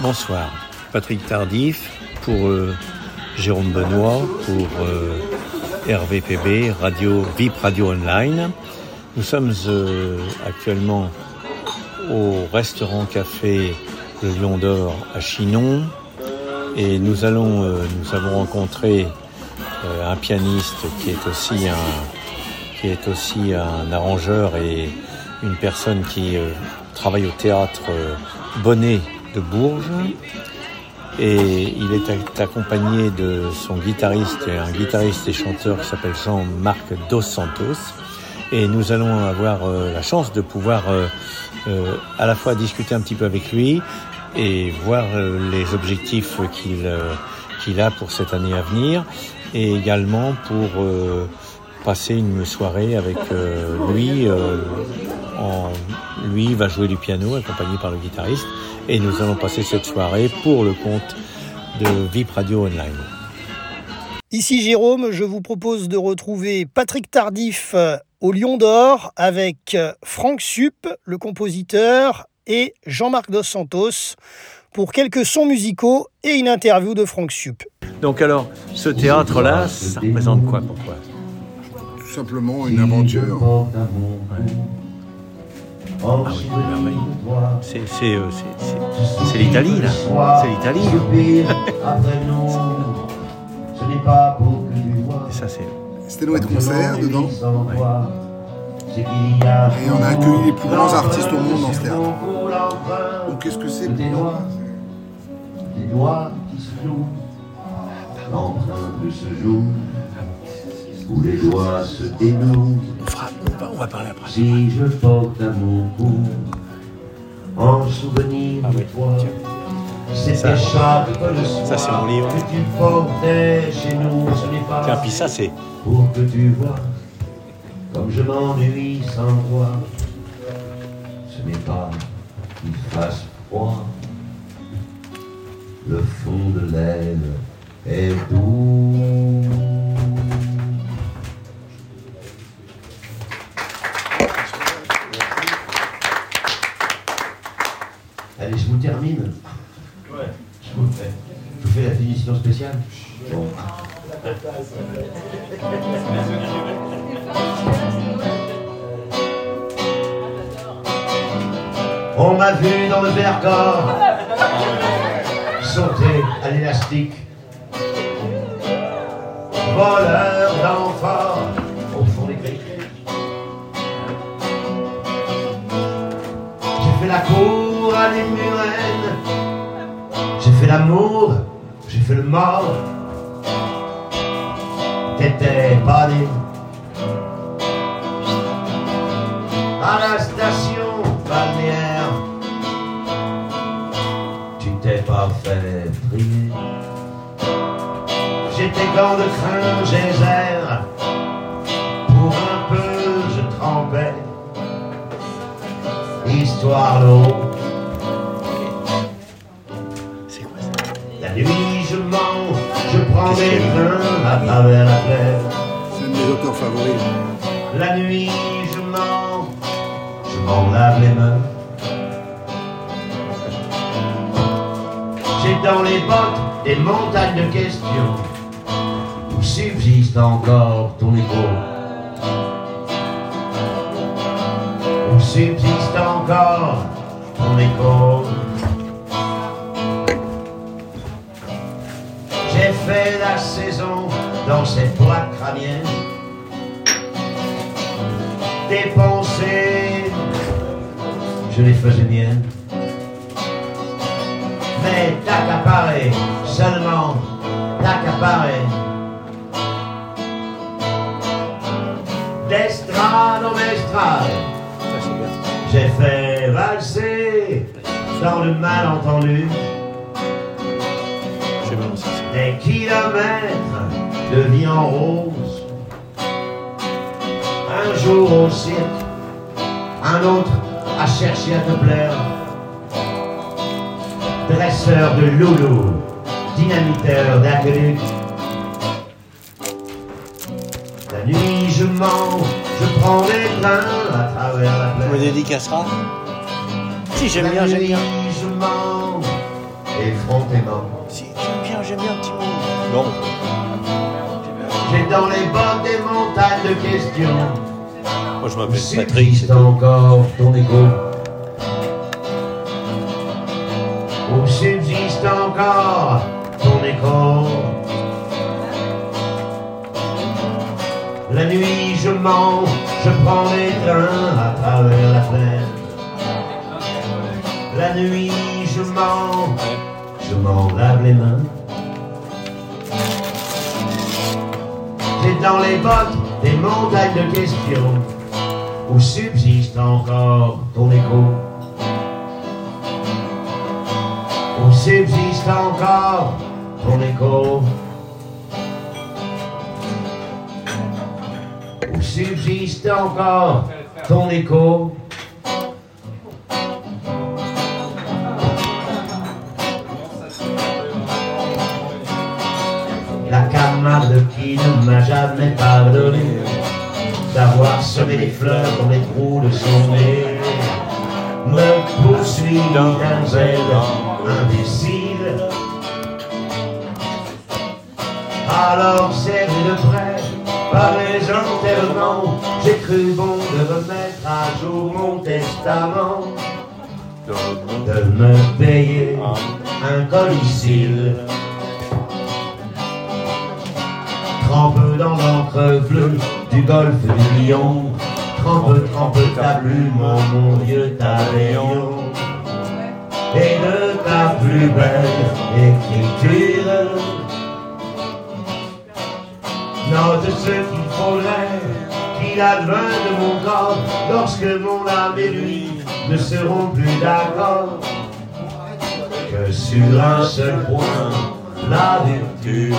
Bonsoir, Patrick Tardif pour euh, Jérôme Benoît, pour euh, RVPB, Radio VIP Radio Online. Nous sommes euh, actuellement au restaurant café Le Lion d'Or à Chinon. Et nous avons rencontré un pianiste qui est aussi un arrangeur et une personne qui travaille au théâtre Bonnet de Bourges et il est accompagné de son guitariste, un guitariste et chanteur qui s'appelle Jean-Marc Dos Santos. Et nous allons avoir euh, la chance de pouvoir euh, euh, à la fois discuter un petit peu avec lui et voir les objectifs qu'il qu'il a pour cette année à venir et également pour passer une soirée avec lui. En, lui va jouer du piano accompagné par le guitariste et nous allons passer cette soirée pour le compte de VIP Radio Online. Ici Jérôme, je vous propose de retrouver Patrick Tardif euh, au Lion d'Or avec euh, Franck Sup, le compositeur, et Jean-Marc Dos Santos pour quelques sons musicaux et une interview de Franck Sup. Donc alors, ce théâtre-là, ça représente quoi Pourquoi Tout simplement une aventure. Ah oui, merveille. C'est, euh, c'est, l'Italie, là. C'est l'Italie. Et ça, c'est. C'était nos de concert dedans. Et on a accueilli les plus grands artistes au monde dans ce théâtre. Donc qu'est-ce que c'est pour Des doigts qui se l'empreinte de ce jour, où les doigts se dénouent on va parler après. Si je porte à mon cou en souvenir ah, oui. de toi. Ça, le soir ça c'est mon livre. que tu portais chez nous, ce n'est pas Tiens, puis ça c'est pour que tu vois comme je m'ennuie sans toi. Ce n'est pas qu'il fasse froid. Le fond de l'aile est doux. On m'a vu dans le Vercors sauter à l'élastique. Voleur d'enfants. Au fond des grilles. J'ai fait la cour j'ai fait l'amour, j'ai fait le mort. T'étais pas né. À la station balnéaire, tu t'es pas fait prier. J'étais gants de crin, geyser. Pour un peu, je trempais. Histoire d'eau. Des trains à travers la terre. C'est un de mes auteurs favoris. La nuit, je mens, je m'en lave les mains. J'ai dans les bottes des montagnes de questions où subsiste encore ton écho. Où subsiste encore ton écho. Fait la saison dans cette boîte crânienne. Des pensées, je les faisais miennes. Mais t'accaparer, seulement t'accaparer. D'estrade en estrade, j'ai fait valser dans le malentendu kilomètres de vie en rose. Un jour au cirque, un autre a cherché à te plaire. Dresseur de loulou, dynamiteur d'inconnu. La nuit je mens, je prends des trains à travers la plaine. Vous me dédicacera Si j'aime bien, j'aime bien. je mens, effrontément. Si, j'aime bien, j'aime bien un petit mot. Non. J'ai dans les bottes des montagnes de questions. Moi, je m'appelle Patrick. encore ton écho Où subsiste encore ton écho? La nuit je mens, je prends les trains à travers la plaine La nuit je mens, je m'en lave les mains dans les bottes des montagnes de questions où subsiste encore ton écho. Où subsiste encore ton écho. Où subsiste encore ton écho. Jamais pardonné d'avoir semé des fleurs dans les trous de son nez me poursuit d'un zèle imbécile. Alors serré de près par les enterrements, j'ai cru bon de remettre à jour mon testament, de me payer un colicile. Trempe dans l'encre bleue du golfe du Lion. Trempe, trempe ta plume, mon vieux taléon. Et de ta plus belle écriture, note ce qu'il faudrait qu'il advint de mon corps lorsque mon âme et lui ne seront plus d'accord. Que sur un seul point, la vertu.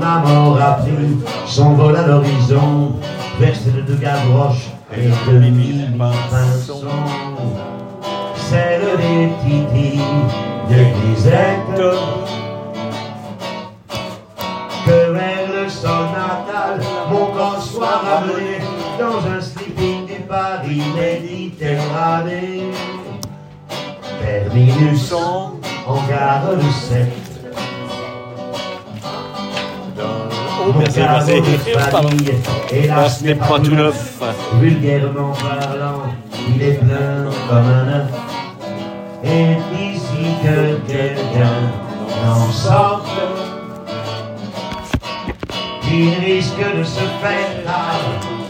Quand mon amour a pris son vol à l'horizon, versé de Gavroche et de mille pinsons, celle des titis de Grisette, que vers le sol natal, mon corps soit ramené dans un sleeping du Paris méditerranéen. Terminus en gare de Sète. Oh, merci, merci. Pardon. N'est pas tout neuf. Vulgairement parlant, il est plein comme un œuf. Et ici que quelqu'un n'en sorte, il risque de se faire tard.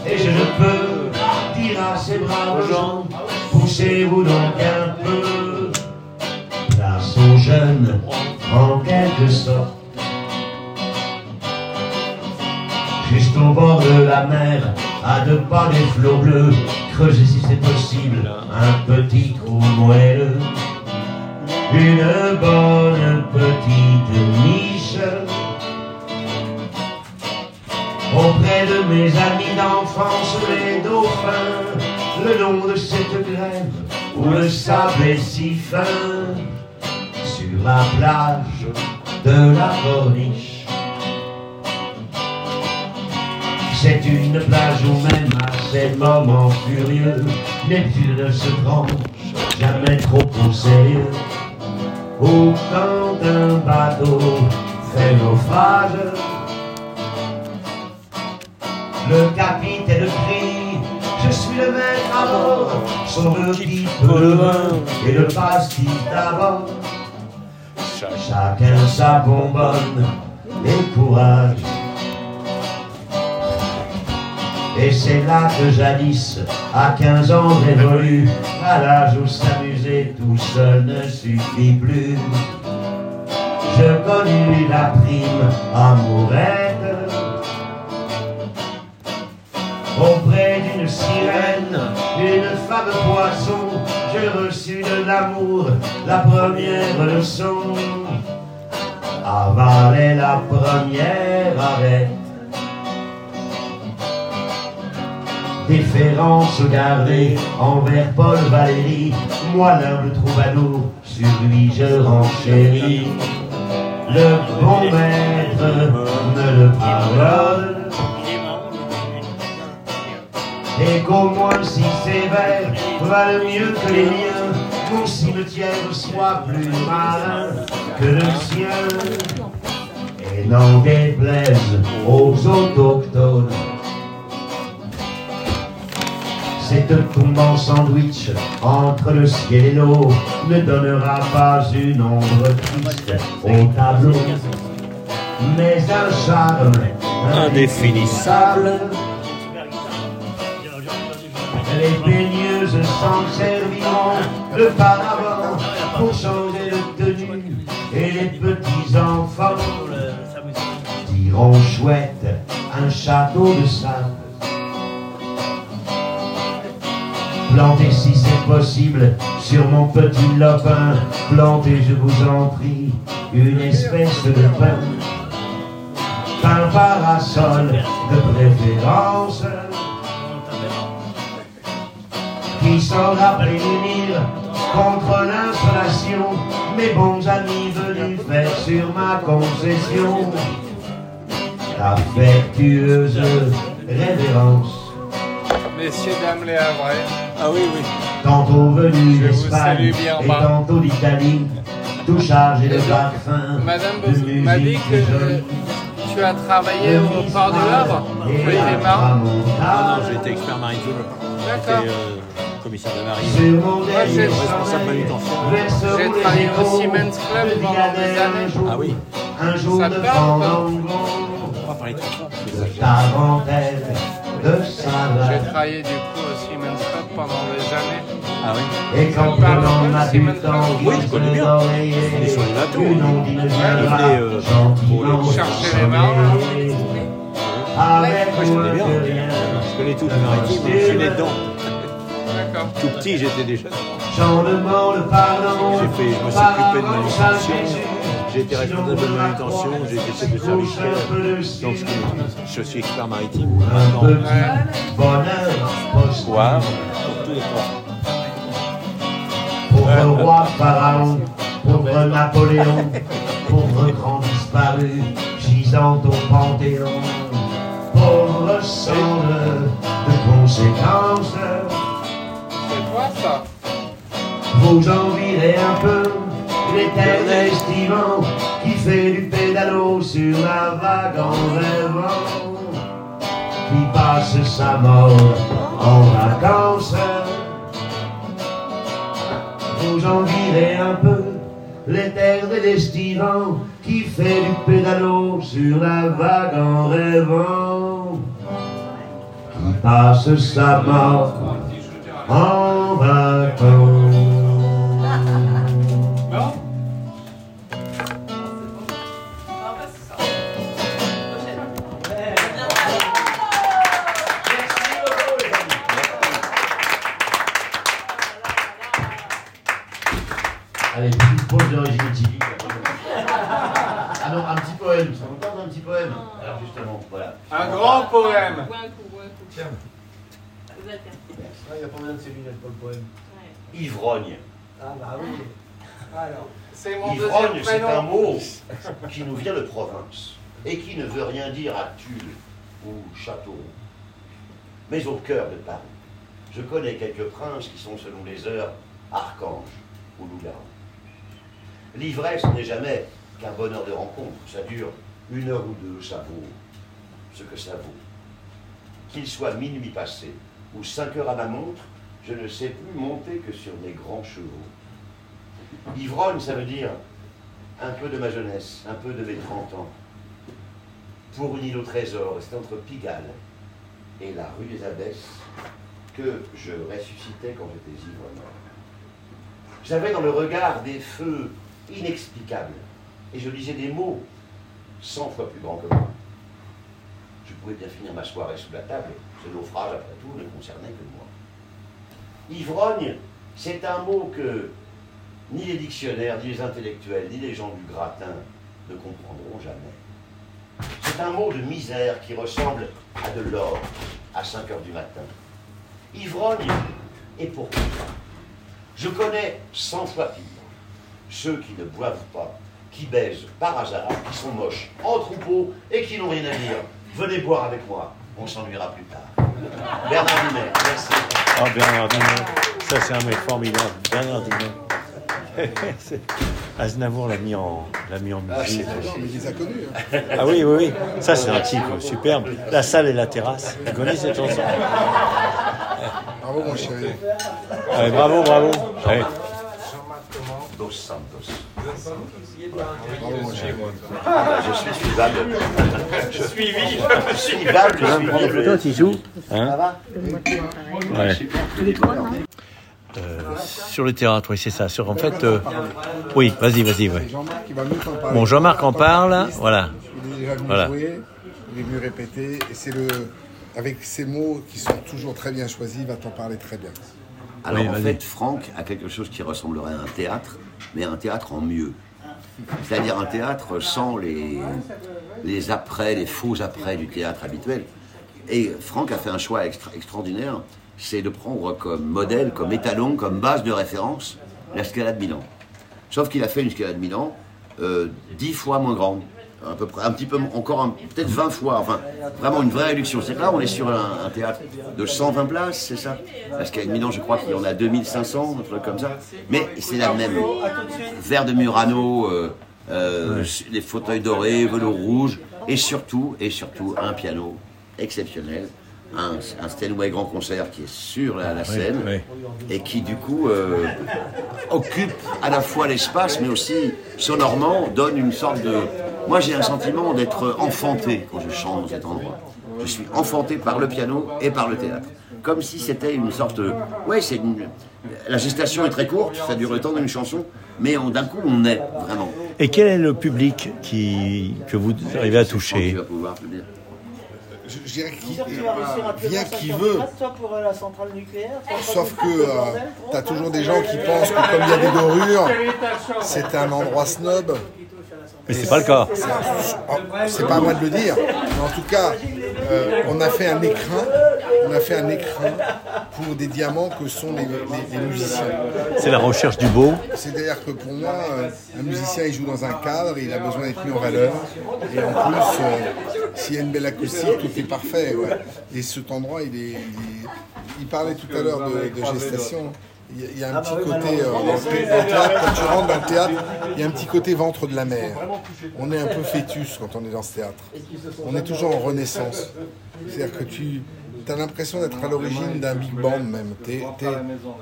Et je ne peux dire à ces braves gens, poussez-vous donc un peu. Place aux jeunes, en quelque sorte. Juste au bord de la mer, à deux pas des flots bleus, creusez si c'est possible un petit trou moelleux. Une bonne petite niche auprès de mes amis d'enfance, les dauphins, le long de cette grève où le sable est si fin, sur la plage de la corniche. C'est une plage où même à ces moments furieux, Neptune ne se tranche jamais trop au sérieux. Ou quand bateau fait naufrage, le capitaine crie Je suis le maître à bord, son le type de vin et le pastis d'abord. Chacun sa bonbonne et courage. Et c'est là que jadis, à 15 ans révolu, à l'âge où s'amuser tout seul ne suffit plus, je connus la prime amourette auprès d'une sirène, d'une femme poisson. Je reçus de l'amour la première leçon, avaler la première arrête. Déférence gardée envers Paul Valéry, moi l'humble troubadour, sur lui je renchéris. Le bon maître me le pardonne, et qu'au moins si sévère valent mieux que les miens, mon cimetière soit plus malin que le sien. Et n'en déplaise aux autochtones. Cette tombe en sandwich entre le ciel et l'eau ne donnera pas une ombre triste au tableau, mais un charme Indéfinissable. Les baigneuses s'en serviront le paravent pour changer de tenue et les petits enfants diront chouette un château de sable. Plantez si c'est possible sur mon petit lopin, plantez je vous en prie une espèce de pain, un parasol de préférence. Qui saura prévenir contre l'insolation mes bons amis venus faire sur ma concession. Affectueuse révérence. Messieurs, dames, les Ah oui, oui. Tantôt venu Je vous d'Espagne salue bien et bas. tantôt d'Italie, tout chargé de parfums, Madame de m'a dit que jolie, tu as travaillé au port du Havre, des Marins. Ah non, j'ai été expert maritime. D'accord. Euh, commissaire de marine. Moi, j'ai- travaillé au Siemens Club de pendant des années. un jour, Ah oui. Un jour Ça de te parle pas fandango, On va parler de ça. de de J'ai travaillé du coup au Siemens Club pendant des années. Ah oui. Et quand on a de du temps, Oui, je connais bien. On est sur les bateaux, viendra venait, euh, pour les- chercher les marins. Moi, je connais bien. moins que rien, Je connais tout le maritime. Je suis né dedans. D'accord. Tout petit, j'étais déjà. J'en demande pardon. J'ai fait, je me suis occupé de manutention. J'ai été responsable de manutention. J'ai été chef de service. Donc, je, je suis expert maritime. Maintenant, bonheur posthume. Tous les. Pauvre roi Pharaon, pauvre Napoléon, pauvre grand disparu, gisant au Panthéon. Pauvre semble de conséquences, C'est quoi ça? Vous envierez un peu l'éternel estivant qui fait du pédalo sur la vague en rêvant, qui passe sa mort en qui fait du pédalo sur la vague en rêvant, qui passe sa mort en poème. Tiens, il n'y a pas besoin de ses lunettes pour le poème. Ivrogne. Ah bah oui. Alors, C'est mon Ivrogne, c'est un mot qui nous vient de province et qui ne veut rien dire à Tulle ou Châteauroux, mais au cœur de Paris. Je connais quelques princes qui sont, selon les heures, archanges ou loups-garous. L'ivresse n'est jamais qu'un bonheur de rencontre. Ça dure une heure ou deux, ça vaut ce que ça vaut. Qu'il soit minuit passé ou cinq heures à ma montre, je ne sais plus monter que sur mes grands chevaux. Ivrogne, ça veut dire un peu de ma jeunesse, un peu de mes 30 ans. Pour une île au trésor, c'est entre Pigalle et la rue des Abbesses que je ressuscitais quand j'étais ivre J'avais dans le regard des feux inexplicables et je disais des mots cent fois plus grands que moi. Je pouvais bien finir ma soirée sous la table, ce naufrage, après tout, ne concernait que moi. Ivrogne, c'est un mot que ni les dictionnaires, ni les intellectuels, ni les gens du gratin ne comprendront jamais. C'est un mot de misère qui ressemble à de l'or à 5 heures du matin. Ivrogne, et pourquoi Je connais 100 fois pire. Ceux qui ne boivent pas, qui baisent par hasard, qui sont moches, en troupeau et qui n'ont rien à dire. Venez boire avec moi, on s'ennuiera plus tard. Bernard Dimet, merci. Ah, Bernard Dinet. Ça, c'est un mec formidable, Bernard Dinan. C'est- Aznavour l'a mis en, l'a mis en musique. Mais il les a connus. hein. Ah oui, oui, oui. Ça, c'est un type superbe. La salle et la terrasse. Tu connais cette chanson? Bravo, mon chéri. Allez, Bravo, bravo. Allez. Dos Santos. Mon chéri. Je suis suivable. Je suis suivable, je suis suivable. Toi, tu joues hein Ouais. Euh, sur le théâtre, oui, c'est ça. Sur, en fait, euh, oui, vas-y, vas-y, ouais. Bon, Jean-Marc en parle, voilà. Il est déjà venu Voilà. jouer, il est venu répéter, et c'est le. Avec ces mots qui sont toujours très bien choisis, il va t'en parler très bien. Alors Oui, en fait, Franck a quelque chose qui ressemblerait à un théâtre, mais un théâtre en mieux. C'est-à-dire un théâtre sans les, les après, les faux après du théâtre habituel. Et Franck a fait un choix extra- extraordinaire, c'est de prendre comme modèle, comme étalon, comme base de référence la Scala de Milan. Sauf qu'il a fait une Scala de Milan euh, dix fois moins grande, à peu près, un petit peu, encore peut-être 20 fois, enfin, vraiment une vraie réduction. C'est que là, on est sur un, un théâtre de 120 places, c'est ça? Scala de Milan, je crois qu'il y en a 2500, un truc comme ça. Mais c'est la même. Verre de Murano, euh, euh, les fauteuils dorés, velours rouge, et surtout, et surtout, un piano exceptionnel. Un, un Steinway Grand Concert qui est sur la, la scène oui. et qui du coup euh, occupe à la fois l'espace mais aussi sonorement donne une sorte de... Moi j'ai un sentiment d'être enfanté quand je chante dans cet endroit. Je suis enfanté par le piano et par le théâtre. Comme si c'était une sorte... de- Ouais, c'est une... La gestation est très courte, ça dure le temps d'une chanson, mais on- d'un coup on est vraiment. Et quel est le public qui, que vous arrivez à toucher tu vas pouvoir te le dire. Je, je dirais qu'il tu vient battre qui veut. euh, Sauf que euh, t'as trop. toujours des gens qui pensent que comme il y a des dorures, c'est un endroit snob. Mais c'est pas le cas. C'est pas à moi de le dire, mais en tout cas, euh, on a fait un écrin, on a fait un écrin pour des diamants que sont les, les- les musiciens. C'est la recherche du beau. C'est-à-dire que pour moi, euh, un musicien, il joue dans un cadre, il a besoin d'être mis en valeur. Et en plus, euh, s'il y a une belle acoustique, tout est parfait. ouais. Et cet endroit, il est, il est- il parlait tout à l'heure de, de gestation. Il y a- il y a un petit côté, euh, dans, le, thé- dans le théâtre, quand tu rentres dans le théâtre, il y a un petit côté ventre de la mer. On est un peu fœtus quand on est dans ce théâtre. On est toujours en renaissance. C'est-à-dire que tu as l'impression d'être à l'origine d'un big band même.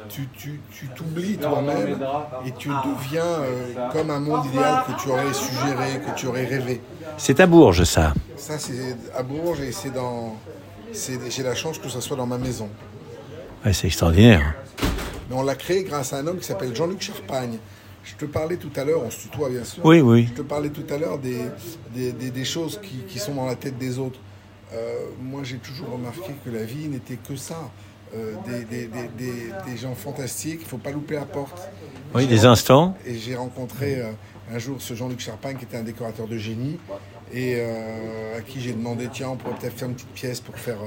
Tu tu- tu t'oublies toi-même et tu deviens euh, comme un monde idéal que tu aurais suggéré, que tu aurais rêvé. C'est à Bourges, ça. Ça, c'est à Bourges et c'est dans. J'ai la chance que ça soit dans ma maison. Ouais, c'est extraordinaire. Mais on l'a créé grâce à un homme qui s'appelle Jean-Luc Charpagne. Je te parlais tout à l'heure, on se tutoie bien sûr. Oui, oui. Je te parlais tout à l'heure des, des, des- des choses qui, qui sont dans la tête des autres. Euh, moi, j'ai toujours remarqué que la vie n'était que ça. Euh, des, des- des- des- des gens fantastiques, il ne faut pas louper la porte. Oui, des instants. Et j'ai rencontré euh, un jour ce Jean-Luc Charpagne qui était un décorateur de génie et euh, à qui j'ai demandé tiens on pourrait peut-être faire une petite pièce pour faire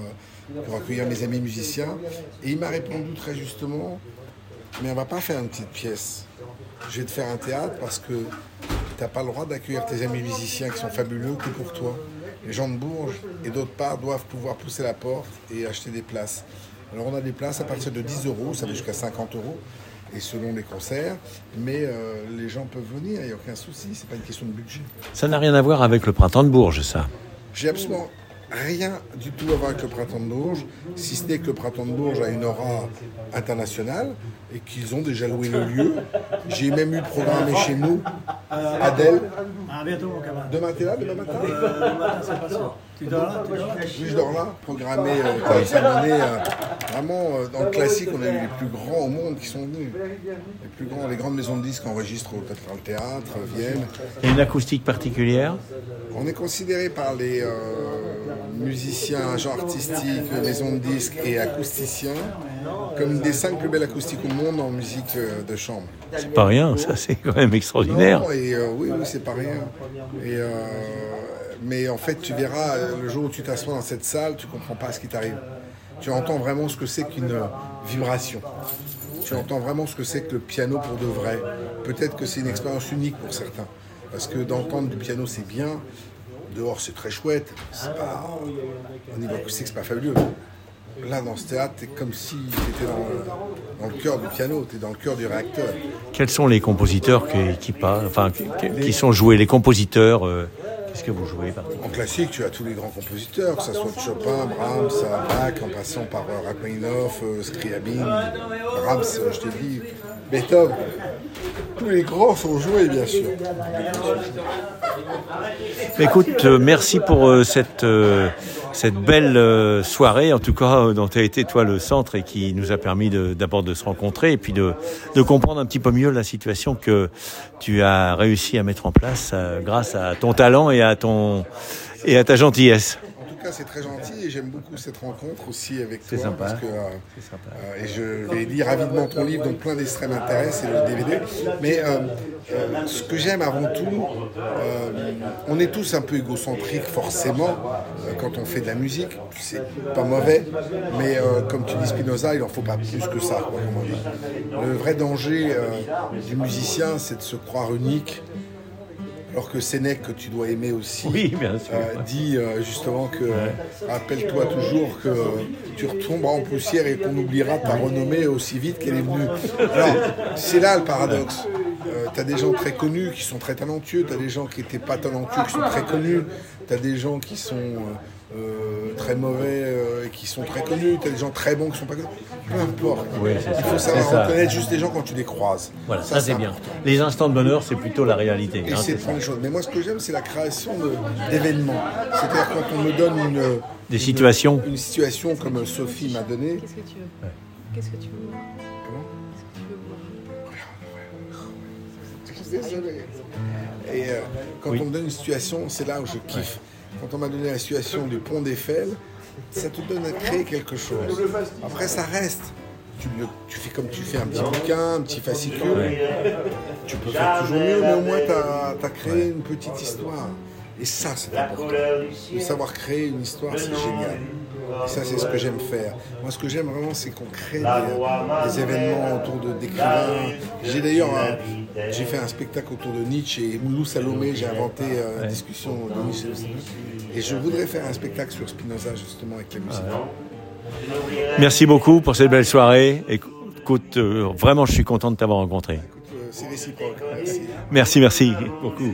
pour accueillir mes amis musiciens et il m'a répondu très justement mais on va pas faire une petite pièce je vais te faire un théâtre parce que t'as pas le droit d'accueillir tes amis musiciens qui sont fabuleux que pour toi les gens de Bourges et d'autre part doivent pouvoir pousser la porte et acheter des places alors on a des places à partir de 10 euros ça va jusqu'à 50 euros et selon les concerts, mais euh, les gens peuvent venir, il n'y a aucun souci, c'est pas une question de budget. Ça n'a rien à voir avec le printemps de Bourges, ça. J'ai absolument rien du tout à voir avec le printemps de Bourges, si ce n'est que le printemps de Bourges a une aura internationale et qu'ils ont déjà loué le lieu. J'ai même eu programmé chez nous Adèle. À bientôt, mon camarade. Demain, t'es là, demain matin? Euh, le matin, c'est pas. Tu dors là, tu dors là Oui, je dors là, programmé euh, année. euh, vraiment, euh, dans le classique, on a eu les plus grands au monde qui sont venus. Les plus grands, les grandes maisons de disques enregistrent au Cathédrale Théâtre, euh, viennent. Il y a une acoustique particulière On est considéré par les euh, musiciens, agents artistiques, maisons de disques et acousticiens comme des cinq plus belles acoustiques au monde en musique euh, de chambre. C'est pas rien, ça c'est quand même extraordinaire. Non, et euh, oui, oui, c'est pas rien. Et, euh, mais en fait, tu verras, euh, le jour où tu t'assois dans cette salle, tu comprends pas ce qui t'arrive. Tu entends vraiment ce que c'est qu'une vibration. Tu entends vraiment ce que c'est que le piano pour de vrai. Peut-être que c'est une expérience unique pour certains. Parce que d'entendre du piano, c'est bien. Dehors, c'est très chouette. C'est pas... Au niveau acoustique, c'est pas fabuleux. là, dans ce théâtre, t'es comme si dans, le- dans le cœur du piano, t'es dans le cœur du réacteur. Quels sont les compositeurs qui, qui, enfin, qui sont joués? Les compositeurs, euh, qu'est-ce que vous jouez par En classique, tu as tous les grands compositeurs, que ce soit Chopin, Brahms, Bach, en passant par euh, Rachmaninoff, euh, Scriabine, Brahms, euh, je t'ai dit, Beethoven. Tous les grands sont joués, bien sûr. Écoute, merci pour cette, euh, cette belle euh, soirée, en tout cas, euh, dont tu as été, toi, le centre et qui nous a permis d'abord de, se rencontrer et puis de, de comprendre un petit peu mieux la situation que tu as réussi à mettre en place euh, grâce à ton talent et à, ton, et à ta gentillesse. Cas, c'est très gentil et j'aime beaucoup cette rencontre aussi avec C'est toi. sympa. Parce que, euh, sympa. euh, et je vais lire avidement ton livre, donc plein d'extraits m'intéressent et le DVD. Mais euh, ce que j'aime avant tout, on est tous un peu égocentriques forcément quand on fait de la musique. C'est pas mauvais, mais comme tu dis Spinoza, il en faut pas plus que ça. Quoi. Le vrai danger du musicien, c'est de se croire unique. Alors que Sénèque, que tu dois aimer aussi, Oui, bien sûr. euh, dit euh, justement que rappelle-toi toujours que tu retomberas en poussière et qu'on oubliera ta renommée aussi vite qu'elle est venue. Alors, c'est là le paradoxe. tu as des gens très connus qui sont très talentueux, tu as des gens qui n'étaient pas talentueux qui sont très connus, tu as des gens qui sont euh, très mauvais euh, et qui sont très connus, tu as des gens très bons qui sont pas connus. Peu importe. Oui, c'est Il ça. faut savoir C'est ça. reconnaître juste les gens quand tu les croises. Voilà, ça, c'est bien. important. Les instants de bonheur, c'est plutôt la réalité. Et hein, c'est de ça. prendre les choses. Mais moi, ce que j'aime, c'est la création de- d'événements. C'est-à-dire quand on me donne une, Des une- situations. une situation comme Sophie m'a donné. Qu'est-ce que tu veux Qu'est-ce que tu veux voir? Comment? Qu'est-ce que tu veux voir? Désolé. Et euh, quand Oui. on me donne une situation, c'est là où je kiffe. Quand on m'a donné la situation du pont d'Eiffel, ça te donne à créer quelque chose. Après, ça reste. Tu, le- fais comme tu fais un petit bouquin, un petit fascicule. Tu peux faire toujours mieux, mais au moins tu as, créé une petite histoire. Et ça, c'est important. De savoir créer une histoire, c'est génial. Et ça, c'est ce que j'aime faire. Moi, ce que j'aime vraiment, c'est qu'on crée des, des événements autour de d'écrivains. J'ai d'ailleurs j'ai fait un spectacle autour de Nietzsche et Moulou Salomé. J'ai inventé euh, une discussion de Nietzsche. Et je voudrais faire un spectacle sur Spinoza, justement, avec la musique. Merci beaucoup pour cette belle soirée. Écoute, euh, vraiment, je suis content de t'avoir rencontré. Euh, c'est réciproque. Merci. Merci, merci beaucoup.